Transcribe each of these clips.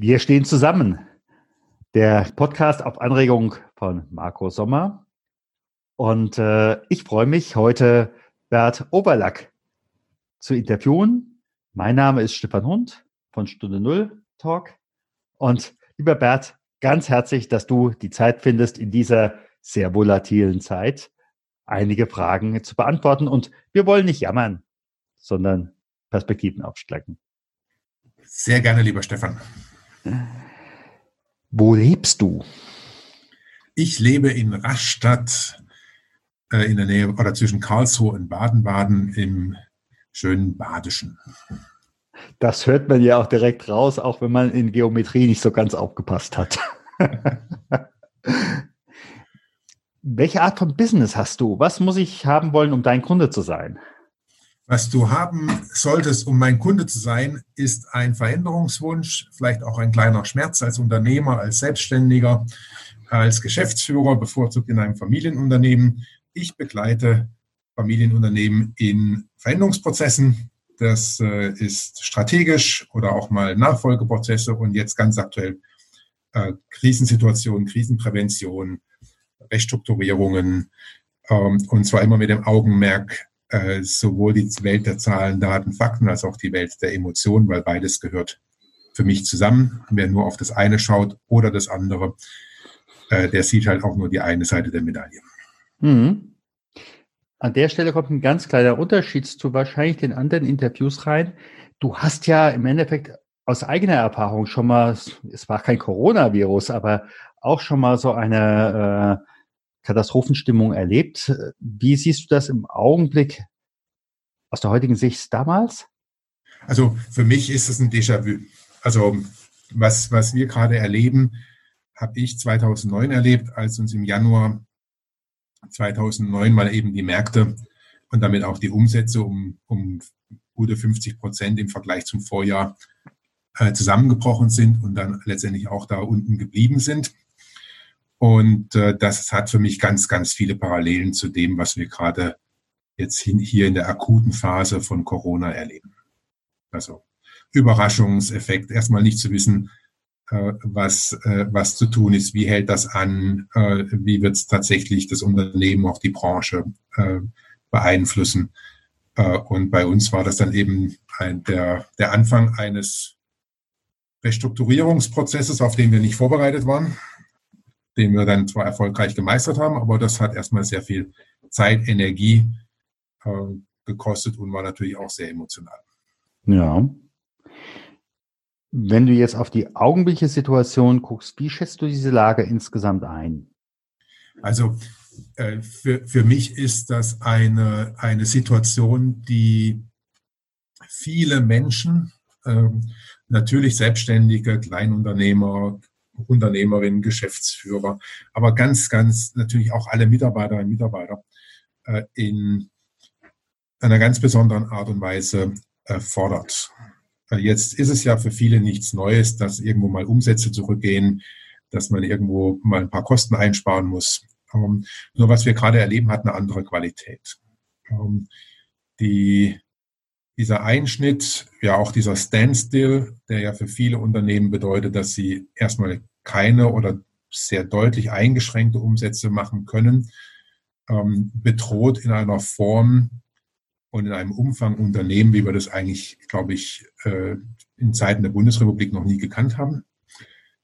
Wir stehen zusammen. Der Podcast auf Anregung von Marco Sommer. Und äh, ich freue mich, heute Bert Oberlack zu interviewen. Mein Name ist Stefan Hund von Stunde Null Talk. Und lieber Bert, ganz herzlich, dass du die Zeit findest, in dieser sehr volatilen Zeit einige Fragen zu beantworten. Und wir wollen nicht jammern, sondern Perspektiven aufstrecken. Sehr gerne, lieber Stefan. Wo lebst du? Ich lebe in Rastatt äh, in der Nähe oder zwischen Karlsruhe und Baden-Baden im schönen Badischen. Das hört man ja auch direkt raus, auch wenn man in Geometrie nicht so ganz aufgepasst hat. Welche Art von Business hast du? Was muss ich haben wollen, um dein Kunde zu sein? Was du haben solltest, um mein Kunde zu sein, ist ein Veränderungswunsch, vielleicht auch ein kleiner Schmerz als Unternehmer, als Selbstständiger, als Geschäftsführer, bevorzugt in einem Familienunternehmen. Ich begleite Familienunternehmen in Veränderungsprozessen. Das äh, ist strategisch oder auch mal Nachfolgeprozesse und jetzt ganz aktuell äh, Krisensituationen, Krisenprävention, Restrukturierungen ähm, und zwar immer mit dem Augenmerk äh, sowohl die Welt der Zahlen, Daten, Fakten als auch die Welt der Emotionen, weil beides gehört für mich zusammen. Wer nur auf das eine schaut oder das andere, äh, der sieht halt auch nur die eine Seite der Medaille. Mhm. An der Stelle kommt ein ganz kleiner Unterschied zu wahrscheinlich den anderen Interviews rein. Du hast ja im Endeffekt aus eigener Erfahrung schon mal, es war kein Coronavirus, aber auch schon mal so eine äh, Katastrophenstimmung erlebt. Wie siehst du das im Augenblick aus der heutigen Sicht damals? Also für mich ist es ein Déjà-vu. Also was, was wir gerade erleben, habe ich 2009 erlebt, als uns im Januar 2009 mal eben die Märkte und damit auch die Umsätze um, um gute 50 Prozent im Vergleich zum Vorjahr äh, zusammengebrochen sind und dann letztendlich auch da unten geblieben sind. Und äh, das hat für mich ganz, ganz viele Parallelen zu dem, was wir gerade jetzt hin, hier in der akuten Phase von Corona erleben. Also Überraschungseffekt, erstmal nicht zu wissen, äh, was, äh, was zu tun ist, wie hält das an, äh, wie wird es tatsächlich das Unternehmen, auch die Branche äh, beeinflussen. Äh, und bei uns war das dann eben ein, der, der Anfang eines Restrukturierungsprozesses, auf den wir nicht vorbereitet waren den wir dann zwar erfolgreich gemeistert haben, aber das hat erstmal sehr viel Zeit, Energie äh, gekostet und war natürlich auch sehr emotional. Ja. Wenn du jetzt auf die augenblickliche Situation guckst, wie schätzt du diese Lage insgesamt ein? Also äh, für, für mich ist das eine, eine Situation, die viele Menschen, äh, natürlich Selbstständige, Kleinunternehmer, Unternehmerinnen, Geschäftsführer, aber ganz, ganz natürlich auch alle Mitarbeiterinnen und Mitarbeiter äh, in einer ganz besonderen Art und Weise äh, fordert. Äh, jetzt ist es ja für viele nichts Neues, dass irgendwo mal Umsätze zurückgehen, dass man irgendwo mal ein paar Kosten einsparen muss. Ähm, nur was wir gerade erleben, hat eine andere Qualität. Ähm, die dieser Einschnitt, ja auch dieser Standstill, der ja für viele Unternehmen bedeutet, dass sie erstmal keine oder sehr deutlich eingeschränkte Umsätze machen können, ähm, bedroht in einer Form und in einem Umfang Unternehmen, wie wir das eigentlich, glaube ich, äh, in Zeiten der Bundesrepublik noch nie gekannt haben.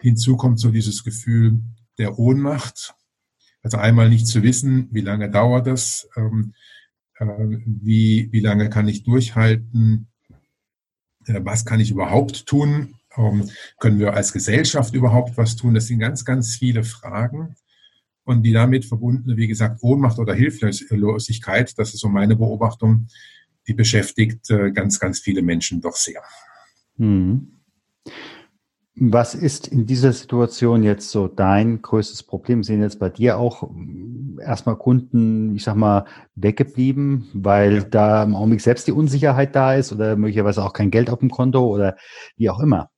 Hinzu kommt so dieses Gefühl der Ohnmacht. Also einmal nicht zu wissen, wie lange dauert das, ähm, äh, wie, wie lange kann ich durchhalten, äh, was kann ich überhaupt tun, können wir als Gesellschaft überhaupt was tun. Das sind ganz, ganz viele Fragen. Und die damit verbundene, wie gesagt, Ohnmacht oder Hilflosigkeit, das ist so meine Beobachtung, die beschäftigt äh, ganz, ganz viele Menschen doch sehr. Mhm. Was ist in dieser Situation jetzt so dein größtes Problem? Sind jetzt bei dir auch hm, erstmal Kunden, ich sag mal, weggeblieben, weil ja. da im Augenblick selbst die Unsicherheit da ist oder möglicherweise auch kein Geld auf dem Konto oder wie auch immer?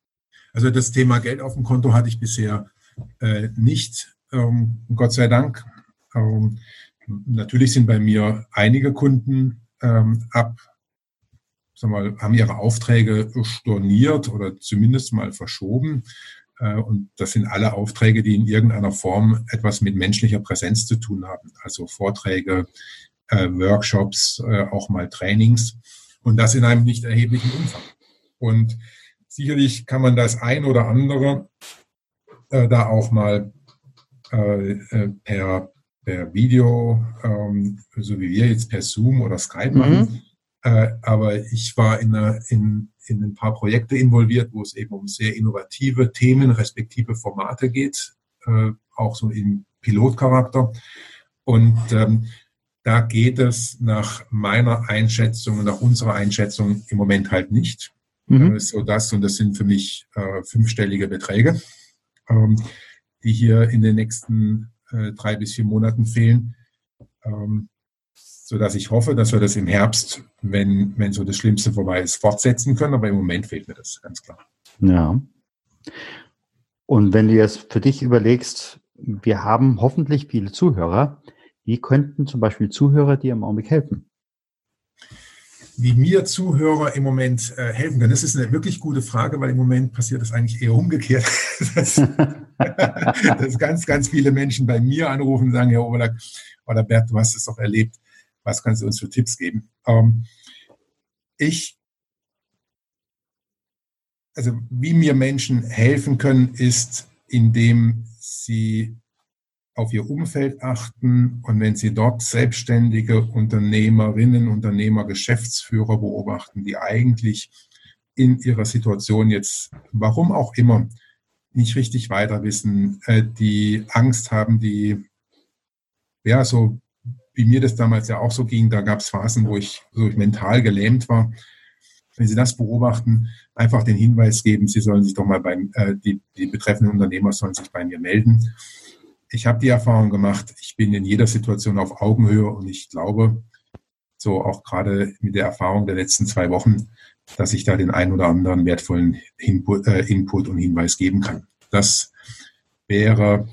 Also das Thema Geld auf dem Konto hatte ich bisher äh, nicht, ähm, Gott sei Dank. Ähm, natürlich sind bei mir einige Kunden ähm, ab sag mal, haben ihre Aufträge storniert oder zumindest mal verschoben. Äh, und das sind alle Aufträge, die in irgendeiner Form etwas mit menschlicher Präsenz zu tun haben. Also Vorträge, äh, Workshops, äh, auch mal Trainings. Und das in einem nicht erheblichen Umfang. Und sicherlich kann man das ein oder andere da auch mal per, per Video, ähm, so wie wir jetzt per Zoom oder Skype machen. Mhm. aber ich war in, einer, in in ein paar Projekte involviert, wo es eben um sehr innovative Themen respektive Formate geht, äh, auch so im Pilotcharakter. Und ähm, da geht es nach meiner Einschätzung, nach unserer Einschätzung im Moment halt nicht. Mhm. So das, und das sind für mich äh, fünfstellige Beträge, ähm, die hier in den nächsten äh, drei bis vier Monaten fehlen. Ähm, so dass ich hoffe, dass wir das im Herbst, wenn, wenn so das Schlimmste vorbei ist, fortsetzen können. Aber im Moment fehlt mir das, ganz klar. Ja. Und wenn du jetzt für dich überlegst, wir haben hoffentlich viele Zuhörer, wie könnten zum Beispiel Zuhörer dir im Augenblick helfen? Wie mir Zuhörer im Moment äh, helfen können, das ist eine wirklich gute Frage, weil im Moment passiert das eigentlich eher umgekehrt. dass, dass ganz, ganz viele Menschen bei mir anrufen und sagen, Herr Oberlack oder Bert, du hast es doch erlebt was kannst du uns für Tipps geben? Ähm, ich, also wie mir Menschen helfen können, ist, indem sie auf ihr Umfeld achten und wenn sie dort selbstständige Unternehmerinnen, Unternehmer, Geschäftsführer beobachten, die eigentlich in ihrer Situation jetzt, warum auch immer, nicht richtig weiter wissen, äh, die Angst haben, die ja so wie mir das damals ja auch so ging, da gab es Phasen, wo ich, wo ich mental gelähmt war. Wenn Sie das beobachten, einfach den Hinweis geben, Sie sollen sich doch mal beim, äh, die, die betreffenden Unternehmer sollen sich bei mir melden. Ich habe die Erfahrung gemacht, ich bin in jeder Situation auf Augenhöhe und ich glaube, so auch gerade mit der Erfahrung der letzten zwei Wochen, dass ich da den einen oder anderen wertvollen Input, äh, Input und Hinweis geben kann. Das wäre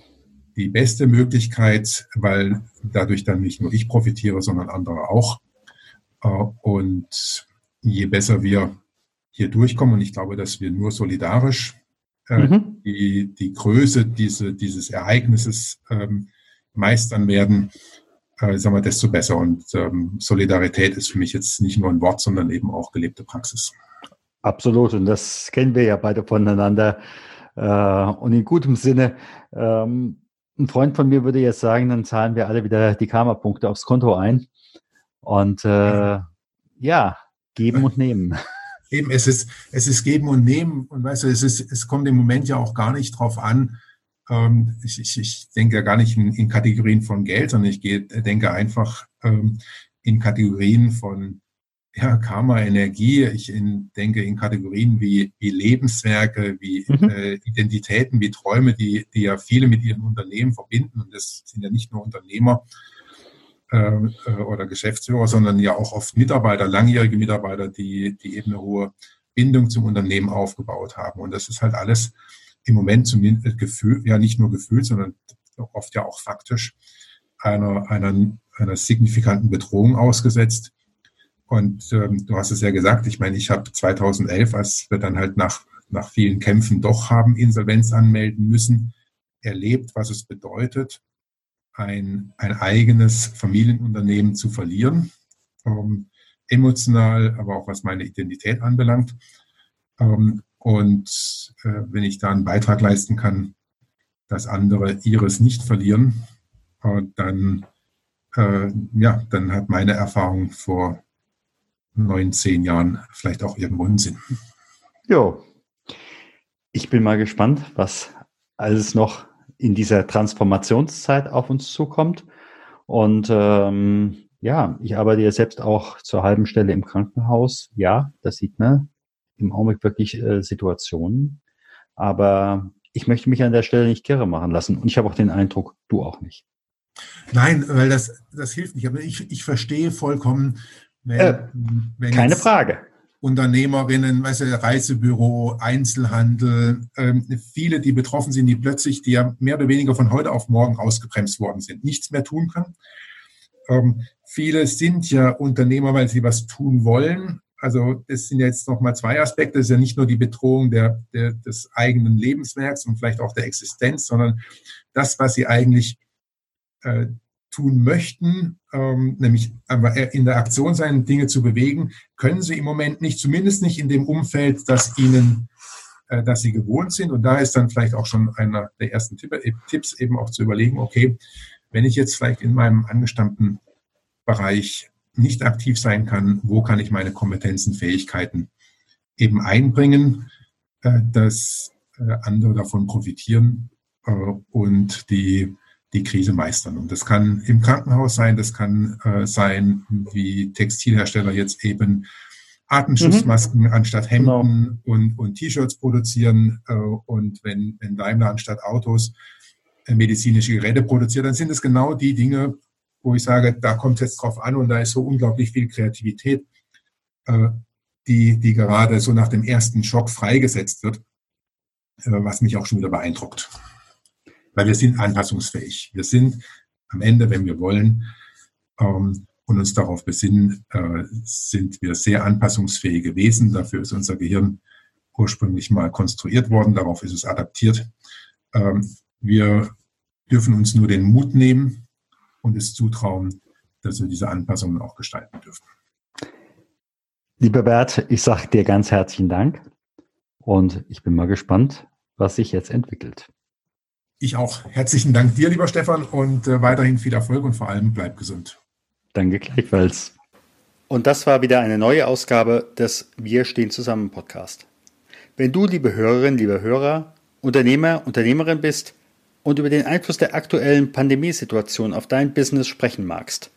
die beste Möglichkeit, weil dadurch dann nicht nur ich profitiere, sondern andere auch. Äh, und je besser wir hier durchkommen, und ich glaube, dass wir nur solidarisch äh, mhm. die, die Größe diese, dieses Ereignisses ähm, meistern werden, äh, sagen wir, desto besser. Und ähm, Solidarität ist für mich jetzt nicht nur ein Wort, sondern eben auch gelebte Praxis. Absolut. Und das kennen wir ja beide voneinander. Äh, und in gutem Sinne. Ähm, ein Freund von mir würde jetzt sagen, dann zahlen wir alle wieder die Karma-Punkte aufs Konto ein. Und äh, ja, geben und nehmen. Eben, es ist, es ist geben und nehmen. Und weißt du, es ist, es kommt im Moment ja auch gar nicht drauf an. Ähm, ich, ich, ich denke ja gar nicht in, in Kategorien von Geld, sondern ich gehe, denke einfach ähm, in Kategorien von ja, Karma, Energie. Ich in, denke in Kategorien wie, wie Lebenswerke, wie mhm. äh, Identitäten, wie Träume, die, die ja viele mit ihren Unternehmen verbinden. Und das sind ja nicht nur Unternehmer oder Geschäftsführer, sondern ja auch oft Mitarbeiter, langjährige Mitarbeiter, die, die eben eine hohe Bindung zum Unternehmen aufgebaut haben. Und das ist halt alles im Moment zumindest Gefühl, ja nicht nur gefühlt, sondern oft ja auch faktisch einer, einer, einer signifikanten Bedrohung ausgesetzt und ähm, du hast es ja gesagt, ich meine, ich habe 2011, als wir dann halt nach, nach vielen Kämpfen doch haben Insolvenz anmelden müssen, erlebt, was es bedeutet, ein, ein eigenes Familienunternehmen zu verlieren, ähm, emotional, aber auch was meine Identität anbelangt. Ähm, und äh, wenn ich da einen Beitrag leisten kann, dass andere ihres nicht verlieren, äh, dann, äh, ja, dann hat meine Erfahrung vor neun, zehn Jahren vielleicht auch irgendwo einen Sinn. Jo. Ich bin mal gespannt, was alles noch in dieser Transformationszeit auf uns zukommt. Und ähm, ja, ich arbeite ja selbst auch zur halben Stelle im Krankenhaus. Ja, das sieht man im Augenblick wirklich äh, Situationen. Aber ich möchte mich an der Stelle nicht kirre machen lassen. Und ich habe auch den Eindruck, du auch nicht. Nein, weil das, das hilft nicht. Aber ich, ich verstehe vollkommen, wenn, äh, wenn keine Frage. Unternehmerinnen, weißt Reisebüro, Einzelhandel, ähm, viele, die betroffen sind, die plötzlich, die ja mehr oder weniger von heute auf morgen ausgebremst worden sind, nichts mehr tun können. Ähm, viele sind ja Unternehmer, weil sie was tun wollen, Also es sind jetzt nochmal zwei Aspekte. Es ist ja nicht nur die Bedrohung der, der, des eigenen Lebenswerks und vielleicht auch der Existenz, sondern das, was sie eigentlich äh, tun möchten, ähm, nämlich in der Aktion sein, Dinge zu bewegen, können sie im Moment nicht, zumindest nicht in dem Umfeld, das ihnen, äh, das sie gewohnt sind. Und da ist dann vielleicht auch schon einer der ersten äh, Tipps eben auch zu überlegen, okay, wenn ich jetzt vielleicht in meinem angestammten Bereich nicht aktiv sein kann, wo kann ich meine Kompetenzen, Fähigkeiten eben einbringen, äh, dass äh, andere davon profitieren äh, und die die Krise meistern. Und das kann im Krankenhaus sein, das kann äh, sein, wie Textilhersteller jetzt eben Atemschutzmasken mhm. anstatt Hemden genau. und, und T-Shirts produzieren. Äh, und wenn, wenn Daimler anstatt Autos äh, medizinische Geräte produziert, dann sind es genau die Dinge, wo ich sage, da kommt es jetzt drauf an und da ist so unglaublich viel Kreativität, äh, die, die gerade so nach dem ersten Schock freigesetzt wird, äh, was mich auch schon wieder beeindruckt weil wir sind anpassungsfähig. Wir sind am Ende, wenn wir wollen ähm, und uns darauf besinnen, äh, sind wir sehr anpassungsfähige Wesen. Dafür ist unser Gehirn ursprünglich mal konstruiert worden, darauf ist es adaptiert. Ähm, wir dürfen uns nur den Mut nehmen und es zutrauen, dass wir diese Anpassungen auch gestalten dürfen. Lieber Bert, ich sage dir ganz herzlichen Dank und ich bin mal gespannt, was sich jetzt entwickelt. Ich auch. Herzlichen Dank dir, lieber Stefan, und äh, weiterhin viel Erfolg und vor allem bleib gesund. Danke gleichfalls. Und das war wieder eine neue Ausgabe des Wir stehen zusammen Podcast. Wenn du, liebe Hörerinnen, liebe Hörer, Unternehmer, Unternehmerin bist und über den Einfluss der aktuellen Pandemiesituation auf dein Business sprechen magst,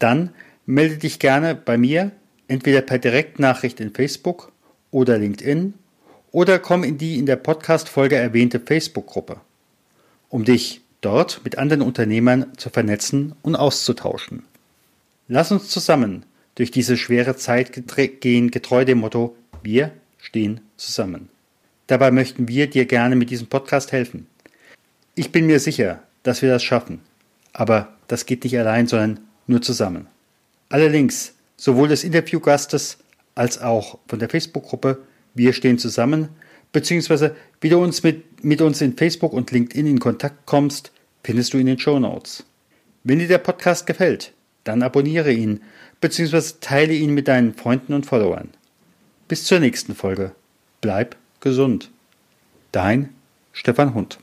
dann melde dich gerne bei mir, entweder per Direktnachricht in Facebook oder LinkedIn oder komm in die in der Podcast-Folge erwähnte Facebook-Gruppe um dich dort mit anderen Unternehmern zu vernetzen und auszutauschen. Lass uns zusammen durch diese schwere Zeit gehen, getreu dem Motto, wir stehen zusammen. Dabei möchten wir dir gerne mit diesem Podcast helfen. Ich bin mir sicher, dass wir das schaffen, aber das geht nicht allein, sondern nur zusammen. Alle Links, sowohl des Interviewgastes als auch von der Facebook-Gruppe Wir stehen zusammen, beziehungsweise wie du uns mit, mit uns in Facebook und LinkedIn in Kontakt kommst, findest du in den Show Notes. Wenn dir der Podcast gefällt, dann abonniere ihn, beziehungsweise teile ihn mit deinen Freunden und Followern. Bis zur nächsten Folge. Bleib gesund. Dein Stefan Hund.